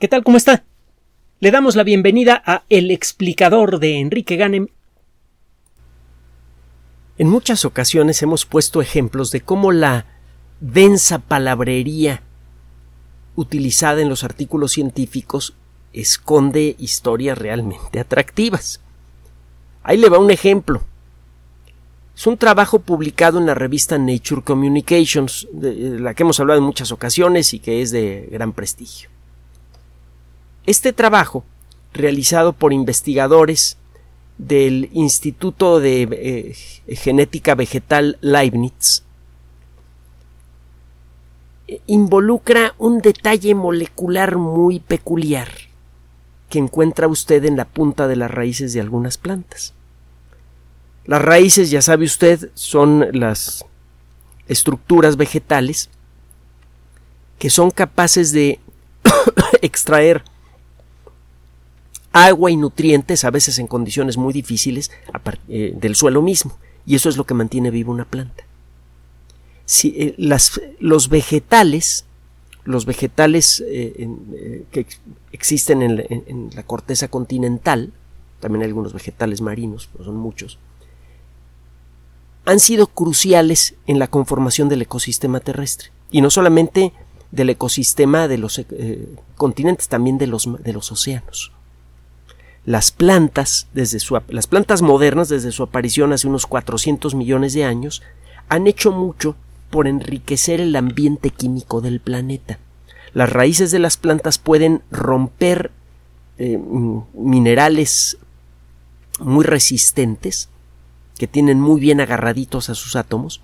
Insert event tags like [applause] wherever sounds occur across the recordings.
¿Qué tal? ¿Cómo está? Le damos la bienvenida a El explicador de Enrique Ganem. En muchas ocasiones hemos puesto ejemplos de cómo la densa palabrería utilizada en los artículos científicos esconde historias realmente atractivas. Ahí le va un ejemplo. Es un trabajo publicado en la revista Nature Communications, de la que hemos hablado en muchas ocasiones y que es de gran prestigio. Este trabajo, realizado por investigadores del Instituto de eh, Genética Vegetal Leibniz, involucra un detalle molecular muy peculiar que encuentra usted en la punta de las raíces de algunas plantas. Las raíces, ya sabe usted, son las estructuras vegetales que son capaces de [coughs] extraer agua y nutrientes, a veces en condiciones muy difíciles, eh, del suelo mismo. Y eso es lo que mantiene viva una planta. Eh, los vegetales, los vegetales eh, que existen en, la corteza continental, también hay algunos vegetales marinos, pero son muchos, han sido cruciales en la conformación del ecosistema terrestre. Y no solamente del ecosistema de los continentes, también de los, de los océanos las plantas, desde su, las plantas modernas, desde su aparición hace unos 400 millones de años, han hecho mucho por enriquecer el ambiente químico del planeta. Las raíces de las plantas pueden romper eh, minerales muy resistentes, que tienen muy bien agarraditos a sus átomos,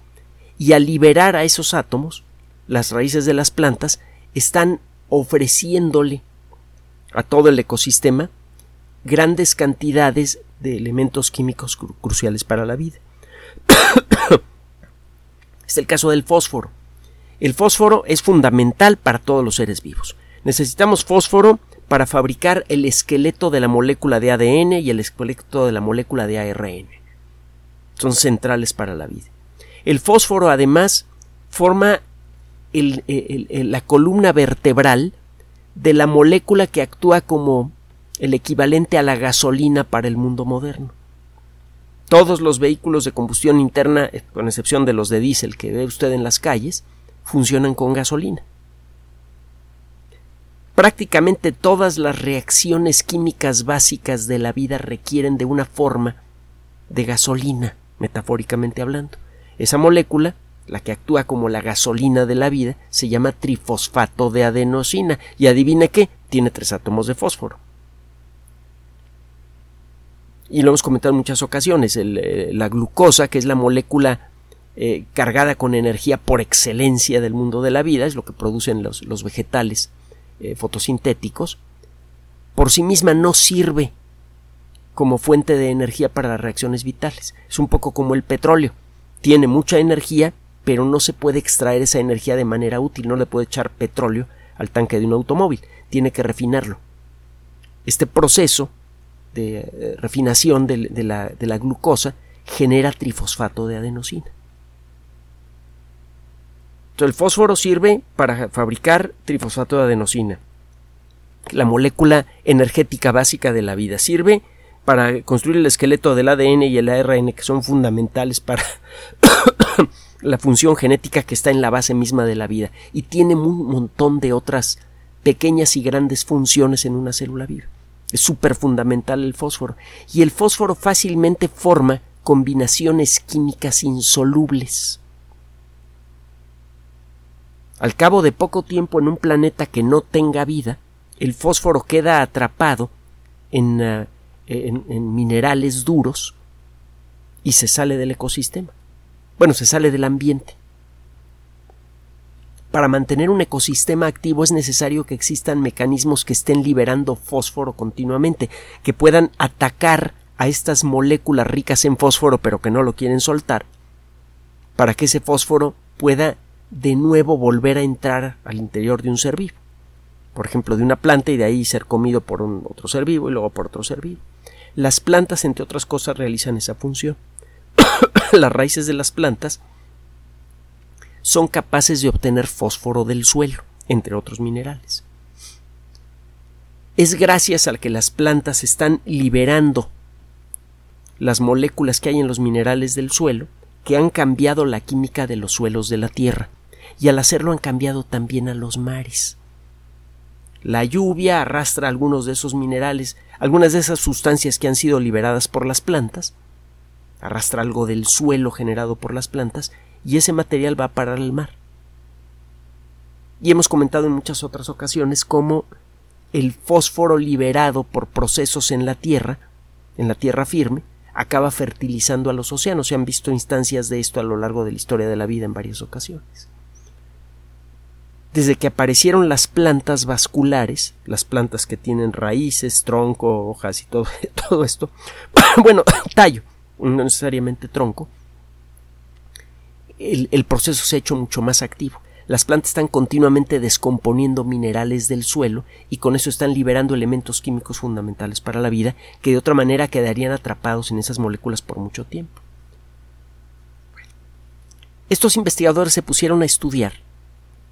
y al liberar a esos átomos, las raíces de las plantas están ofreciéndole a todo el ecosistema grandes cantidades de elementos químicos cruciales para la vida. [coughs] es el caso del fósforo. El fósforo es fundamental para todos los seres vivos. Necesitamos fósforo para fabricar el esqueleto de la molécula de ADN y el esqueleto de la molécula de ARN. Son centrales para la vida. El fósforo además forma la columna vertebral de la molécula que actúa como el equivalente a la gasolina para el mundo moderno. Todos los vehículos de combustión interna, eh, con excepción de los de diésel que ve usted en las calles, funcionan con gasolina. Prácticamente todas las reacciones químicas básicas de la vida requieren de una forma de gasolina, metafóricamente hablando. Esa molécula, la que actúa como la gasolina de la vida, se llama trifosfato de adenosina y adivine qué, tiene tres átomos de fósforo y lo hemos comentado en muchas ocasiones, eh, la glucosa, que es la molécula eh, cargada con energía por excelencia del mundo de la vida, es lo que producen los, vegetales eh, fotosintéticos, por sí misma no sirve como fuente de energía para las reacciones vitales. Es un poco como el petróleo. Tiene mucha energía, pero no se puede extraer esa energía de manera útil. No le puede echar petróleo al tanque de un automóvil. Tiene que refinarlo. Este proceso de eh, refinación de, la, de la glucosa genera trifosfato de adenosina. Entonces el fósforo sirve para fabricar trifosfato de adenosina, la molécula energética básica de la vida. Sirve para construir el esqueleto del ADN y el ARN que son fundamentales para [coughs] la función genética que está en la base misma de la vida y tiene un montón de otras pequeñas y grandes funciones en una célula viva. Es súper fundamental el fósforo. Y el fósforo fácilmente forma combinaciones químicas insolubles. Al cabo de poco tiempo en un planeta que no tenga vida, el fósforo queda atrapado en, eh, en minerales duros y se sale del ecosistema. Bueno, se sale del ambiente. Para mantener un ecosistema activo es necesario que existan mecanismos que estén liberando fósforo continuamente, que puedan atacar a estas moléculas ricas en fósforo pero que no lo quieren soltar, para que ese fósforo pueda de nuevo volver a entrar al interior de un ser vivo. Por ejemplo, de una planta y de ahí ser comido por otro ser vivo y luego por otro ser vivo. Las plantas, entre otras cosas, realizan esa función. [coughs] Las raíces de las plantas son capaces de obtener fósforo del suelo, entre otros minerales. es gracias al que las plantas están liberando las moléculas que hay en los minerales del suelo que han cambiado la química de los suelos de la Tierra y al hacerlo han cambiado también a los mares. La lluvia arrastra algunos de esos minerales, algunas de esas sustancias que han sido liberadas por las plantas, arrastra algo del suelo generado por las plantas y ese material va a parar al mar. Y hemos comentado en muchas otras ocasiones cómo el fósforo liberado por procesos en la Tierra, en la Tierra firme, acaba fertilizando a los océanos. Se han visto instancias de esto a lo largo de la historia de la vida en varias ocasiones desde que aparecieron las plantas vasculares, las plantas que tienen raíces, tronco, hojas y todo, [laughs] todo esto, [coughs] bueno, [coughs] tallo, no necesariamente tronco, el, el, proceso se ha hecho mucho más activo. Las plantas están continuamente descomponiendo minerales del suelo y con eso están liberando elementos químicos fundamentales para la vida que de otra manera quedarían atrapados en esas moléculas por mucho tiempo. Estos investigadores se pusieron a estudiar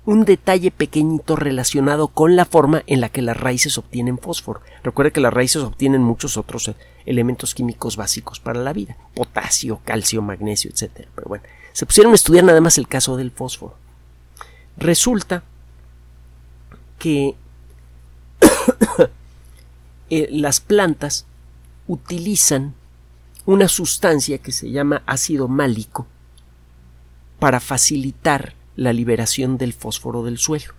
un detalle pequeñito relacionado con la forma en la que las raíces obtienen fósforo. Recuerde que las raíces obtienen muchos otros eh, elementos químicos básicos para la vida, potasio, calcio, magnesio, etc. Pero bueno, se pusieron a estudiar nada más el caso del fósforo. Resulta que [coughs] eh, las plantas utilizan una sustancia que se llama ácido málico para facilitar la liberación del fósforo del suelo.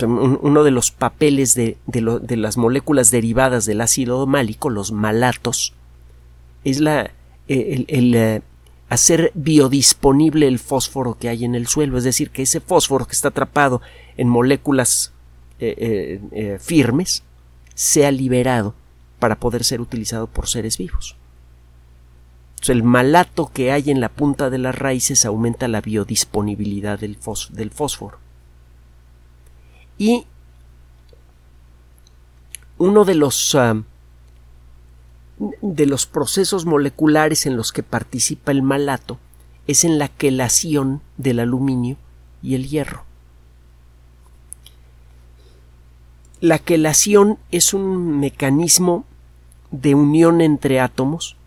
Uno de los papeles de, las moléculas derivadas del ácido málico, los malatos, es la, el, eh, hacer biodisponible el fósforo que hay en el suelo, es decir, que ese fósforo que está atrapado en moléculas eh, eh, firmes sea liberado para poder ser utilizado por seres vivos el malato que hay en la punta de las raíces aumenta la biodisponibilidad del, fósforo. Y uno de los, ah, de los procesos moleculares en los que participa el malato es en la quelación del aluminio y el hierro. La quelación es un mecanismo de unión entre átomos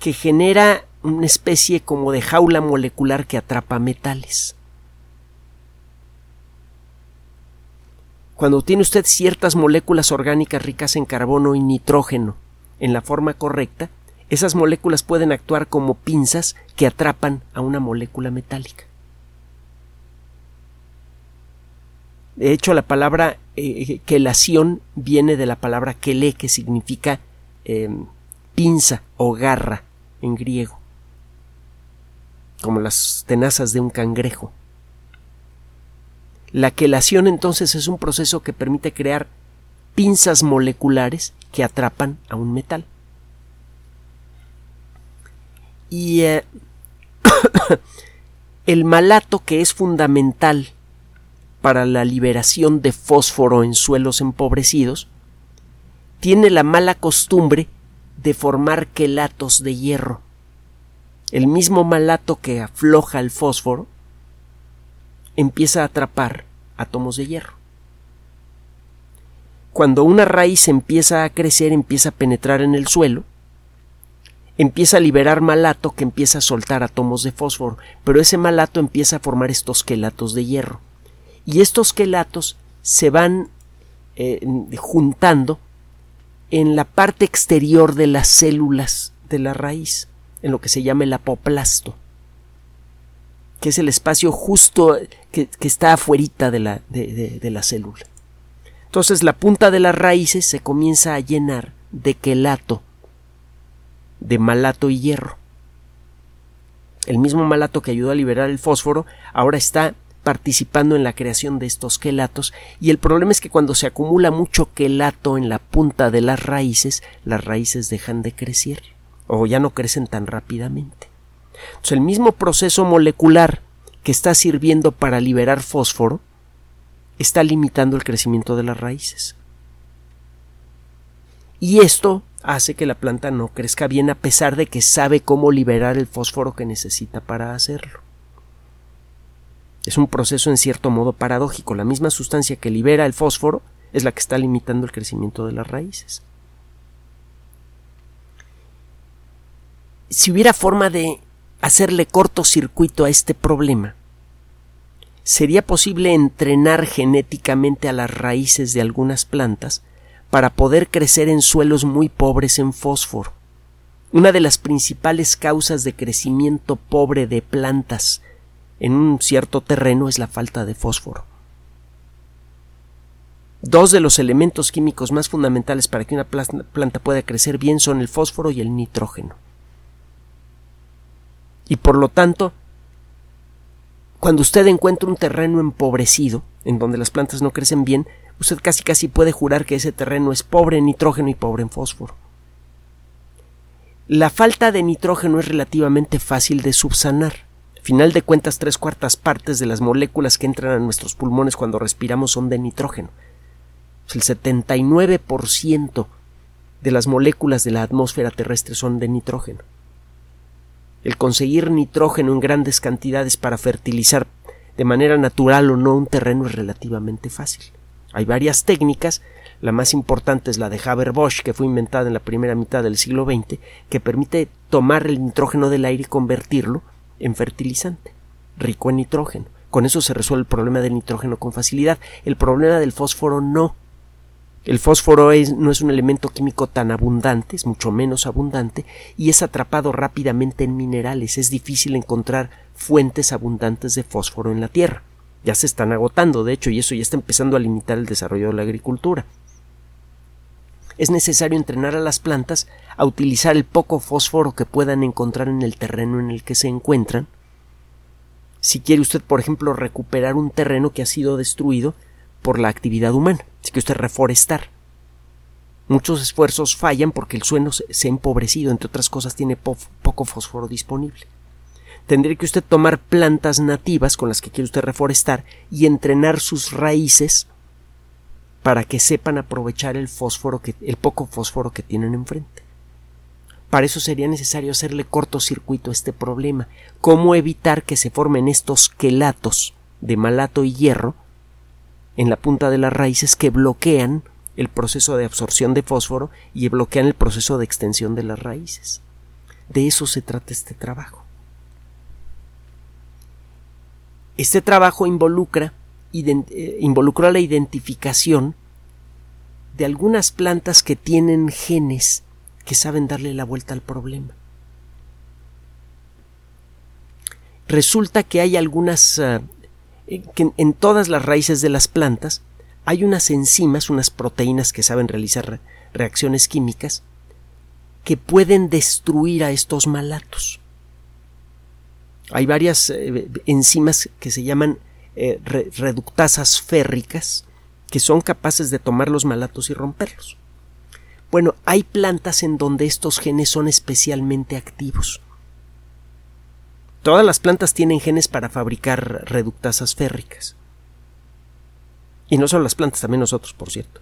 que genera una especie como de jaula molecular que atrapa metales. Cuando tiene usted ciertas moléculas orgánicas ricas en carbono y nitrógeno en la forma correcta, esas moléculas pueden actuar como pinzas que atrapan a una molécula metálica. De hecho, la palabra eh, quelación viene de la palabra quele, que significa em, pinza o garra en griego, como las tenazas de un cangrejo. La quelación entonces es un proceso que permite crear pinzas moleculares que atrapan a un metal. Y eh, [coughs] el malato que es fundamental para la liberación de fósforo en suelos empobrecidos, tiene la mala costumbre de formar quelatos de hierro. El mismo malato que afloja el fósforo empieza a atrapar átomos de hierro. Cuando una raíz empieza a crecer, empieza a penetrar en el suelo, empieza a liberar malato que empieza a soltar átomos de fósforo, pero ese malato empieza a formar estos quelatos de hierro. Y estos quelatos se van eh, juntando en la parte exterior de las células de la raíz, en lo que se llama el apoplasto, que es el espacio justo que, está afuerita de la, de la célula. Entonces la punta de las raíces se comienza a llenar de quelato, de malato y hierro. El mismo malato que ayudó a liberar el fósforo ahora está participando en la creación de estos quelatos y el problema es que cuando se acumula mucho quelato en la punta de las raíces, las raíces dejan de crecer o ya no crecen tan rápidamente. Entonces, el mismo proceso molecular que está sirviendo para liberar fósforo está limitando el crecimiento de las raíces. Y esto hace que la planta no crezca bien a pesar de que sabe cómo liberar el fósforo que necesita para hacerlo. Es un proceso en cierto modo paradójico. La misma sustancia que libera el fósforo es la que está limitando el crecimiento de las raíces. Si hubiera forma de hacerle cortocircuito a este problema, sería posible entrenar genéticamente a las raíces de algunas plantas para poder crecer en suelos muy pobres en fósforo. Una de las principales causas de crecimiento pobre de plantas en un cierto terreno es la falta de fósforo. Dos de los elementos químicos más fundamentales para que una planta pueda crecer bien son el fósforo y el nitrógeno. Y por lo tanto, cuando usted encuentra un terreno empobrecido, en donde las plantas no crecen bien, usted casi casi puede jurar que ese terreno es pobre en nitrógeno y pobre en fósforo. La falta de nitrógeno es relativamente fácil de subsanar. Final de cuentas, tres cuartas partes de las moléculas que entran a nuestros pulmones cuando respiramos son de nitrógeno. El 79% de las moléculas de la atmósfera terrestre son de nitrógeno. El conseguir nitrógeno en grandes cantidades para fertilizar de manera natural o no un terreno es relativamente fácil. Hay varias técnicas, la más importante es la de Haber-Bosch, que fue inventada en la primera mitad del siglo XX, que permite tomar el nitrógeno del aire y convertirlo en fertilizante, rico en nitrógeno. Con eso se resuelve el problema del nitrógeno con facilidad. El problema del fósforo no. El fósforo no es un elemento químico tan abundante, es mucho menos abundante, y es atrapado rápidamente en minerales. Es difícil encontrar fuentes abundantes de fósforo en la Tierra. Ya se están agotando, de hecho, y eso ya está empezando a limitar el desarrollo de la agricultura. Es necesario entrenar a las plantas a utilizar el poco fósforo que puedan encontrar en el terreno en el que se encuentran. Si quiere usted, por ejemplo, recuperar un terreno que ha sido destruido, por la actividad humana. Así que usted reforestar. Muchos esfuerzos fallan porque el suelo se ha empobrecido, entre otras cosas tiene poco fósforo disponible. Tendría que usted tomar plantas nativas con las que quiere usted reforestar y entrenar sus raíces para que sepan aprovechar el fósforo que, el poco fósforo que tienen enfrente. Para eso sería necesario hacerle cortocircuito a este problema. ¿Cómo evitar que se formen estos quelatos de malato y hierro en la punta de las raíces que bloquean el proceso de absorción de fósforo y bloquean el proceso de extensión de las raíces. De eso se trata este trabajo. Este trabajo involucra involucró la identificación de algunas plantas que tienen genes que saben darle la vuelta al problema. Resulta que hay algunas ah, que en todas las raíces de las plantas hay unas enzimas, unas proteínas que saben realizar reacciones químicas que pueden destruir a estos malatos. Hay varias eh, enzimas que se llaman eh, reductasas férricas que son capaces de tomar los malatos y romperlos. Bueno, hay plantas en donde estos genes son especialmente activos. Todas las plantas tienen genes para fabricar reductasas férricas. Y no solo las plantas, también nosotros, por cierto.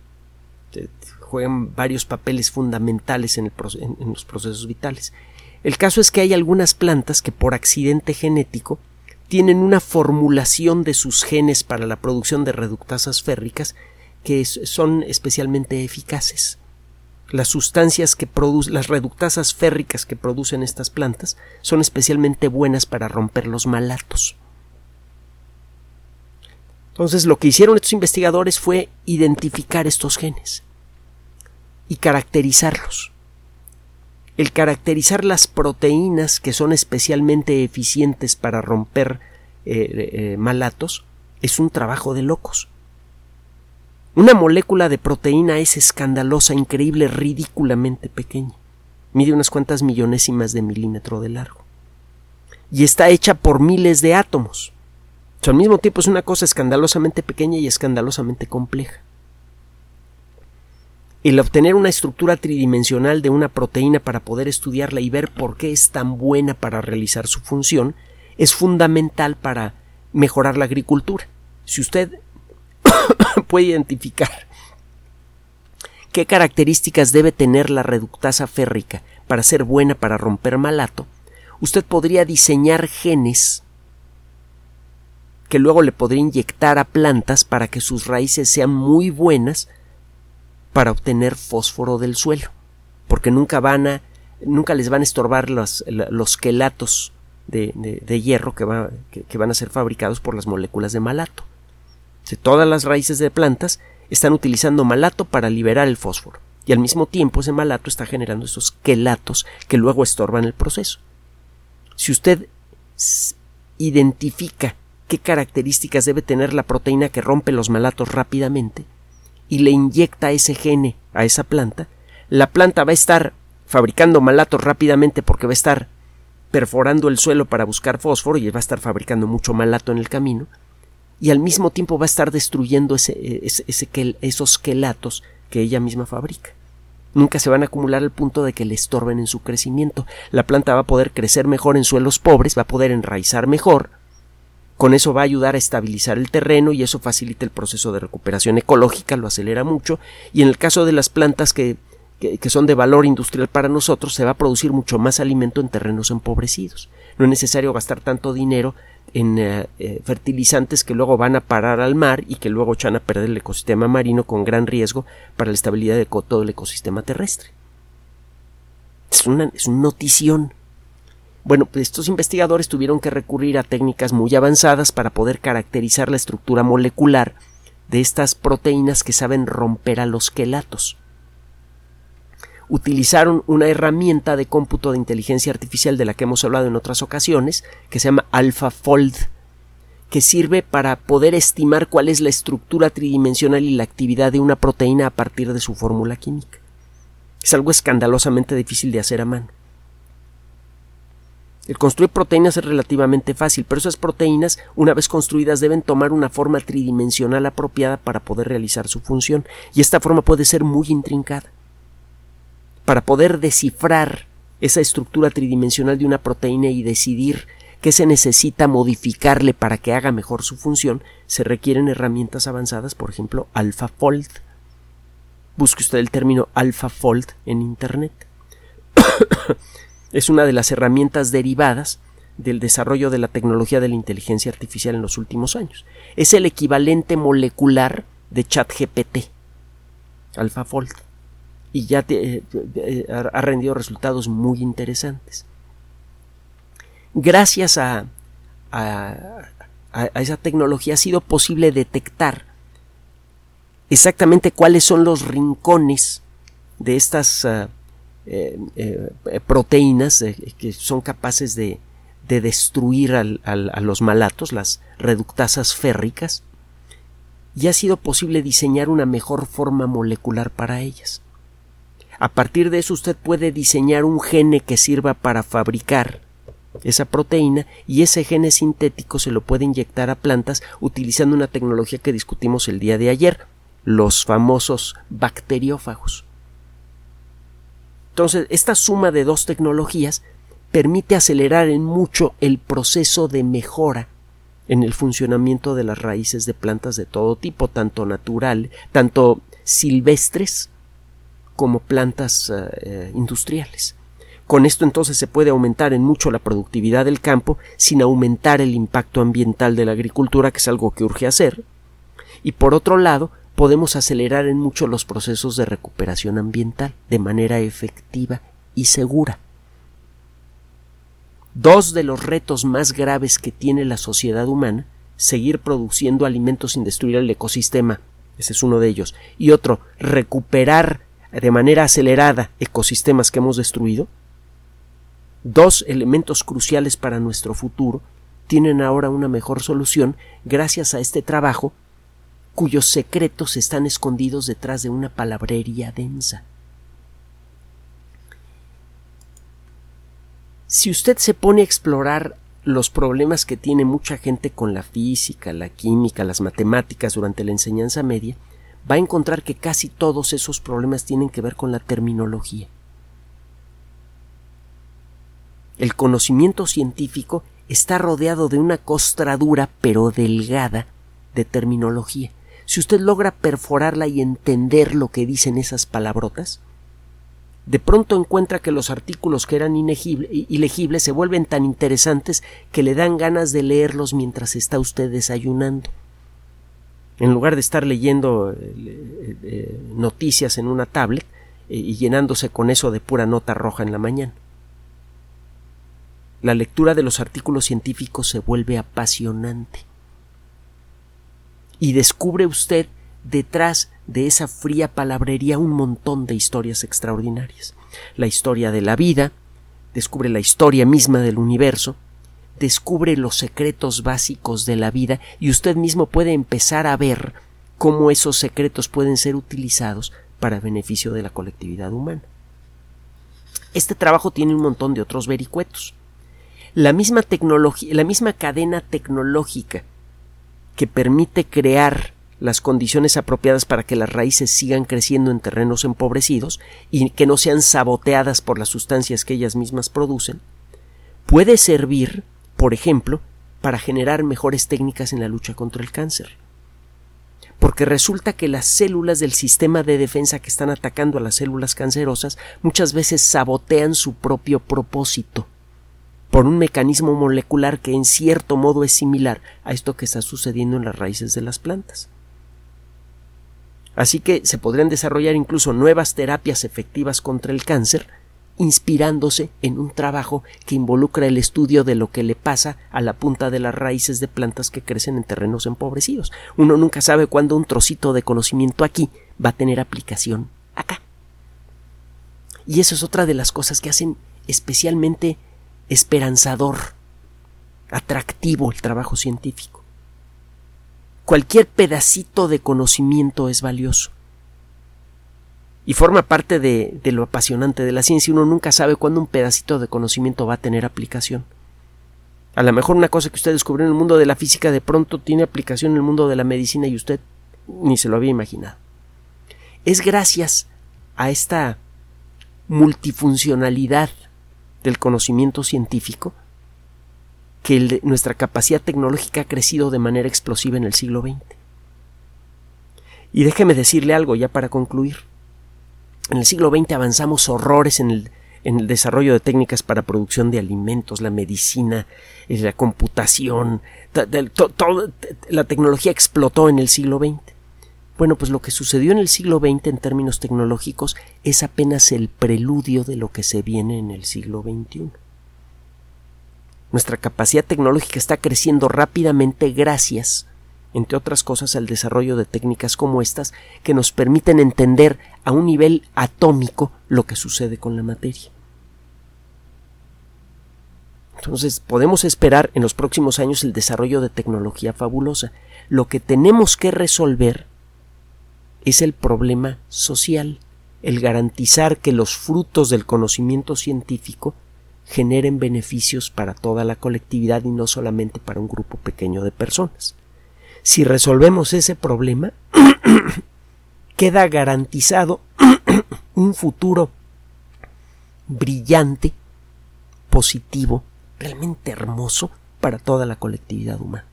Juegan varios papeles fundamentales en, en los procesos vitales. El caso es que hay algunas plantas que por accidente genético tienen una formulación de sus genes para la producción de reductasas férricas que son especialmente eficaces las sustancias que producen, las reductasas férricas que producen estas plantas son especialmente buenas para romper los malatos. Entonces lo que hicieron estos investigadores fue identificar estos genes y caracterizarlos. El caracterizar las proteínas que son especialmente eficientes para romper eh, eh, malatos es un trabajo de locos. Una molécula de proteína es escandalosa, increíble, ridículamente pequeña. Mide unas cuantas millonésimas de milímetro de largo. Y está hecha por miles de átomos. al mismo tiempo es una cosa escandalosamente pequeña y escandalosamente compleja. El obtener una estructura tridimensional de una proteína para poder estudiarla y ver por qué es tan buena para realizar su función es fundamental para mejorar la agricultura. Si usted [coughs] puede identificar qué características debe tener la reductasa férrica para ser buena para romper malato, usted podría diseñar genes que luego le podría inyectar a plantas para que sus raíces sean muy buenas para obtener fósforo del suelo, porque nunca van a, nunca les van a estorbar los, los quelatos de, de, hierro que, va, que, van a ser fabricados por las moléculas de malato. todas las raíces de plantas están utilizando malato para liberar el fósforo y al mismo tiempo ese malato está generando esos quelatos que luego estorban el proceso. Si usted identifica qué características debe tener la proteína que rompe los malatos rápidamente y le inyecta ese gene a esa planta, la planta va a estar fabricando malatos rápidamente porque va a estar perforando el suelo para buscar fósforo y va a estar fabricando mucho malato en el camino y al mismo tiempo va a estar destruyendo ese, esos quelatos que ella misma fabrica. Nunca se van a acumular al punto de que le estorben en su crecimiento. La planta va a poder crecer mejor en suelos pobres, va a poder enraizar mejor. Con eso va a ayudar a estabilizar el terreno y eso facilita el proceso de recuperación ecológica, lo acelera mucho. Y en el caso de las plantas que que, son de valor industrial para nosotros, se va a producir mucho más alimento en terrenos empobrecidos. No es necesario gastar tanto dinero en eh, eh, fertilizantes que luego van a parar al mar y que luego echan a perder el ecosistema marino con gran riesgo para la estabilidad de todo el ecosistema terrestre. Es una, es una notición. Bueno, pues estos investigadores tuvieron que recurrir a técnicas muy avanzadas para poder caracterizar la estructura molecular de estas proteínas que saben romper a los quelatos utilizaron una herramienta de cómputo de inteligencia artificial de la que hemos hablado en otras ocasiones, que se llama AlphaFold, que sirve para poder estimar cuál es la estructura tridimensional y la actividad de una proteína a partir de su fórmula química. Es algo escandalosamente difícil de hacer a mano. El construir proteínas es relativamente fácil, pero esas proteínas, una vez construidas, deben tomar una forma tridimensional apropiada para poder realizar su función, y esta forma puede ser muy intrincada para poder descifrar esa estructura tridimensional de una proteína y decidir qué se necesita modificarle para que haga mejor su función, se requieren herramientas avanzadas, por ejemplo, AlphaFold. Busque usted el término AlphaFold en Internet. [coughs] es una de las herramientas derivadas del desarrollo de la tecnología de la inteligencia artificial en los últimos años. Es el equivalente molecular de ChatGPT. AlphaFold y ya te, eh, ha rendido resultados muy interesantes. Gracias a, a, esa tecnología ha sido posible detectar exactamente cuáles son los rincones de estas ah, eh, eh, proteínas que son capaces de, de destruir a los malatos, las reductasas férricas, y ha sido posible diseñar una mejor forma molecular para ellas. A partir de eso usted puede diseñar un gene que sirva para fabricar esa proteína y ese gene sintético se lo puede inyectar a plantas utilizando una tecnología que discutimos el día de ayer, los famosos bacteriófagos. Entonces, esta suma de dos tecnologías permite acelerar en mucho el proceso de mejora en el funcionamiento de las raíces de plantas de todo tipo, tanto natural, tanto silvestres como plantas eh, eh, industriales. Con esto entonces se puede aumentar en mucho la productividad del campo sin aumentar el impacto ambiental de la agricultura, que es algo que urge hacer. Y por otro lado, podemos acelerar en mucho los procesos de recuperación ambiental de manera efectiva y segura. Dos de los retos más graves que tiene la sociedad humana, seguir produciendo alimentos sin destruir el ecosistema, ese es uno de ellos, y otro, recuperar de manera acelerada ecosistemas que hemos destruido, dos elementos cruciales para nuestro futuro tienen ahora una mejor solución gracias a este trabajo cuyos secretos están escondidos detrás de una palabrería densa. Si usted se pone a explorar los problemas que tiene mucha gente con la física, la química, las matemáticas durante la enseñanza media, va a encontrar que casi todos esos problemas tienen que ver con la terminología. El conocimiento científico está rodeado de una costradura pero delgada de terminología. Si usted logra perforarla y entender lo que dicen esas palabrotas, de pronto encuentra que los artículos que eran ilegibles se vuelven tan interesantes que le dan ganas de leerlos mientras está usted desayunando. En lugar de estar leyendo eh, eh, noticias en una tablet eh, y llenándose con eso de pura nota roja en la mañana. La lectura de los artículos científicos se vuelve apasionante. Y descubre usted detrás de esa fría palabrería un montón de historias extraordinarias. La historia de la vida, descubre la historia misma del universo, descubre los secretos básicos de la vida y usted mismo puede empezar a ver cómo esos secretos pueden ser utilizados para beneficio de la colectividad humana. Este trabajo tiene un montón de otros vericuetos. La misma tecnología, la misma cadena tecnológica que permite crear las condiciones apropiadas para que las raíces sigan creciendo en terrenos empobrecidos y que no sean saboteadas por las sustancias que ellas mismas producen, puede servir, por ejemplo, para generar mejores técnicas en la lucha contra el cáncer. Porque resulta que las células del sistema de defensa que están atacando a las células cancerosas muchas veces sabotean su propio propósito por un mecanismo molecular que en cierto modo es similar a esto que está sucediendo en las raíces de las plantas. Así que se podrían desarrollar incluso nuevas terapias efectivas contra el cáncer, inspirándose en un trabajo que involucra el estudio de lo que le pasa a la punta de las raíces de plantas que crecen en terrenos empobrecidos. Uno nunca sabe cuándo un trocito de conocimiento aquí va a tener aplicación acá. Y eso es otra de las cosas que hacen especialmente esperanzador, atractivo el trabajo científico. Cualquier pedacito de conocimiento es valioso. Y forma parte de, lo apasionante de la ciencia. Uno nunca sabe cuándo un pedacito de conocimiento va a tener aplicación. A lo mejor una cosa que usted descubrió en el mundo de la física de pronto tiene aplicación en el mundo de la medicina y usted ni se lo había imaginado. Es gracias a esta multifuncionalidad del conocimiento científico que nuestra capacidad tecnológica ha crecido de manera explosiva en el siglo XX. Y déjeme decirle algo ya para concluir. En el siglo XX avanzamos horrores en el, en el desarrollo de técnicas para producción de alimentos, la medicina, eh, la computación, la tecnología explotó en el siglo XX. Bueno, pues lo que sucedió en el siglo XX en términos tecnológicos es apenas el preludio de lo que se viene en el siglo XXI. Nuestra capacidad tecnológica está creciendo rápidamente gracias, entre otras cosas, al desarrollo de técnicas como estas que nos permiten entender a un nivel atómico lo que sucede con la materia. Entonces podemos esperar en los próximos años el desarrollo de tecnología fabulosa. Lo que tenemos que resolver es el problema social, el garantizar que los frutos del conocimiento científico generen beneficios para toda la colectividad y no solamente para un grupo pequeño de personas. Si resolvemos ese problema, [coughs] queda garantizado [coughs] un futuro brillante, positivo, realmente hermoso para toda la colectividad humana.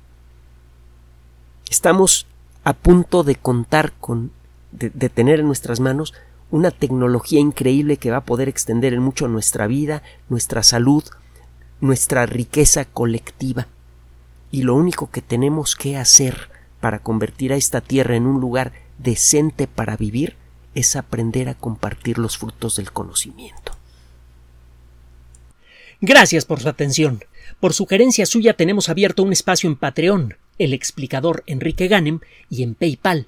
Estamos a punto de contar con, de, tener en nuestras manos una tecnología increíble que va a poder extender en mucho nuestra vida, nuestra salud, nuestra riqueza colectiva. Y lo único que tenemos que hacer para convertir a esta tierra en un lugar decente para vivir es aprender a compartir los frutos del conocimiento. Gracias por su atención. Por sugerencia suya tenemos abierto un espacio en Patreon, el explicador Enrique Ganem, y en PayPal,